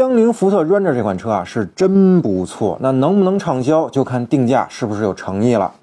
江铃福特 Ranger 这款车啊是真不错，那能不能畅销就看定价是不是有诚意了。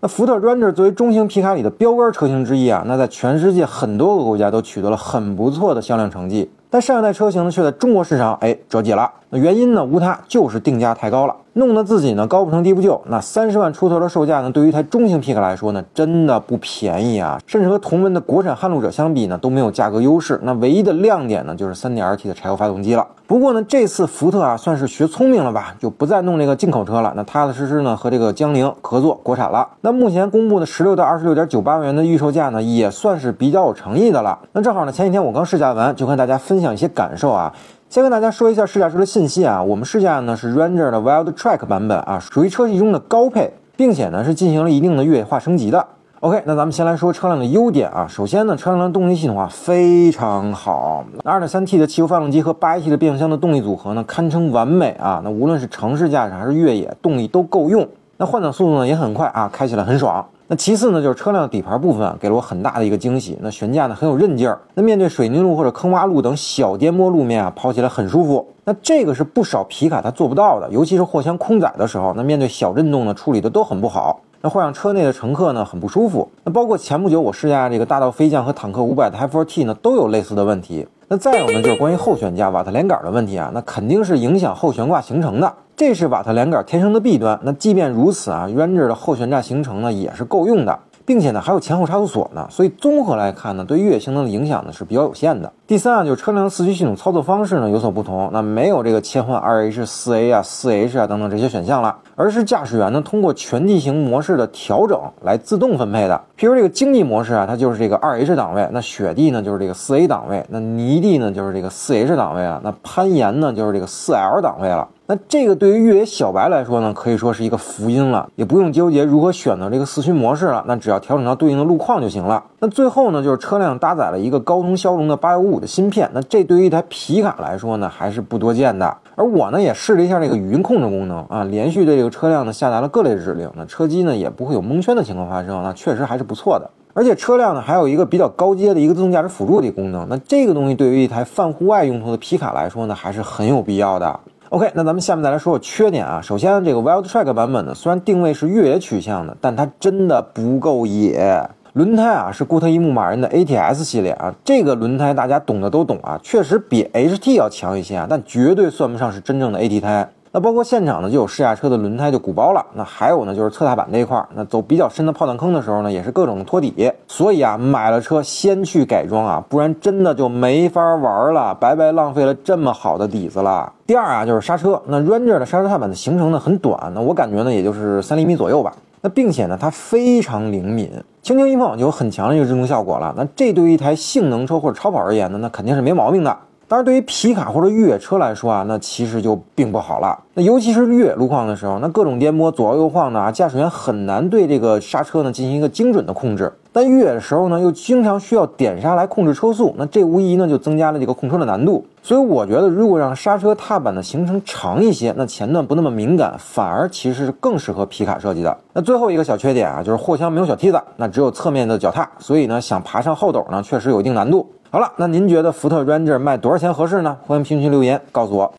那福特 Ranger 作为中型皮卡里的标杆车型之一啊，那在全世界很多个国家都取得了很不错的销量成绩。但上一代车型呢，却在中国市场哎折戟了。那原因呢，无他，就是定价太高了，弄得自己呢高不成低不就。那三十万出头的售价呢，对于一台中型皮卡来说呢，真的不便宜啊。甚至和同门的国产撼路者相比呢，都没有价格优势。那唯一的亮点呢，就是 3.2T 的柴油发动机了。不过呢，这次福特啊，算是学聪明了吧，就不再弄这个进口车了。那踏踏实实呢，和这个江铃合作国产了。那目前公布的十六到二十六点九八万元的预售价呢，也算是比较有诚意的了。那正好呢，前几天我刚试驾完，就跟大家分享一些感受啊。先跟大家说一下试驾车的信息啊。我们试驾呢是 Ranger 的 Wild Track 版本啊，属于车系中的高配，并且呢是进行了一定的越野化升级的。OK，那咱们先来说车辆的优点啊。首先呢，车辆的动力系统啊非常好，2.3T 的汽油发动机和 8AT 的变速箱的动力组合呢堪称完美啊。那无论是城市驾驶还是越野，动力都够用。那换挡速度呢也很快啊，开起来很爽。那其次呢，就是车辆底盘部分啊，给了我很大的一个惊喜。那悬架呢很有韧劲儿，那面对水泥路或者坑洼路等小颠簸路面啊，跑起来很舒服。那这个是不少皮卡它做不到的，尤其是货箱空载的时候，那面对小震动呢，处理的都很不好，那会让车内的乘客呢很不舒服。那包括前不久我试驾这个大道飞将和坦克五百的 H4T 呢，都有类似的问题。那再有呢，就是关于后悬架瓦特连杆的问题啊，那肯定是影响后悬挂行程的。这是瓦特连杆天生的弊端。那即便如此啊，Ranger 的后悬架行程呢也是够用的，并且呢还有前后差速锁呢，所以综合来看呢，对越野性能的影响呢是比较有限的。第三啊，就是车辆的四驱系统操作方式呢有所不同，那没有这个切换二 H、四 A 啊、四 H 啊等等这些选项了，而是驾驶员呢通过全地形模式的调整来自动分配的。譬如这个经济模式啊，它就是这个二 H 档位，那雪地呢就是这个四 A 档位，那泥地呢就是这个四 H 档位啊，那攀岩呢就是这个四 L 档位了。那这个对于越野小白来说呢，可以说是一个福音了，也不用纠结如何选择这个四驱模式了，那只要调整到对应的路况就行了。那最后呢，就是车辆搭载了一个高通骁龙的八幺五五的芯片，那这对于一台皮卡来说呢，还是不多见的。而我呢，也试了一下这个语音控制功能啊，连续对这个车辆呢下达了各类指令，那车机呢也不会有蒙圈的情况发生，那确实还是不错的。而且车辆呢还有一个比较高阶的一个自动驾驶辅助的功能，那这个东西对于一台泛户外用途的皮卡来说呢，还是很有必要的。OK，那咱们下面再来说说缺点啊。首先，这个 Wild Track 版本呢，虽然定位是越野取向的，但它真的不够野。轮胎啊是固特异牧马人的 ATS 系列啊，这个轮胎大家懂的都懂啊，确实比 HT 要强一些啊，但绝对算不上是真正的 AT 胎。那包括现场呢就有试驾车的轮胎就鼓包了，那还有呢就是侧踏板这一块儿，那走比较深的炮弹坑的时候呢，也是各种的托底。所以啊，买了车先去改装啊，不然真的就没法玩了，白白浪费了这么好的底子了。第二啊，就是刹车，那 Ranger 的刹车踏板的行程呢很短，那我感觉呢也就是三厘米左右吧。那并且呢它非常灵敏，轻轻一碰就有很强的一个制动效果了。那这对于一台性能车或者超跑而言呢，那肯定是没毛病的。但是，对于皮卡或者越野车来说啊，那其实就并不好了。那尤其是越野路况的时候，那各种颠簸、左摇右晃的啊，驾驶员很难对这个刹车呢进行一个精准的控制。但越野的时候呢，又经常需要点刹来控制车速，那这无疑呢就增加了这个控车的难度。所以我觉得，如果让刹车踏板的行程长一些，那前段不那么敏感，反而其实是更适合皮卡设计的。那最后一个小缺点啊，就是货箱没有小梯子，那只有侧面的脚踏，所以呢，想爬上后斗呢，确实有一定难度。好了，那您觉得福特 Ranger 卖多少钱合适呢？欢迎评论区留言告诉我。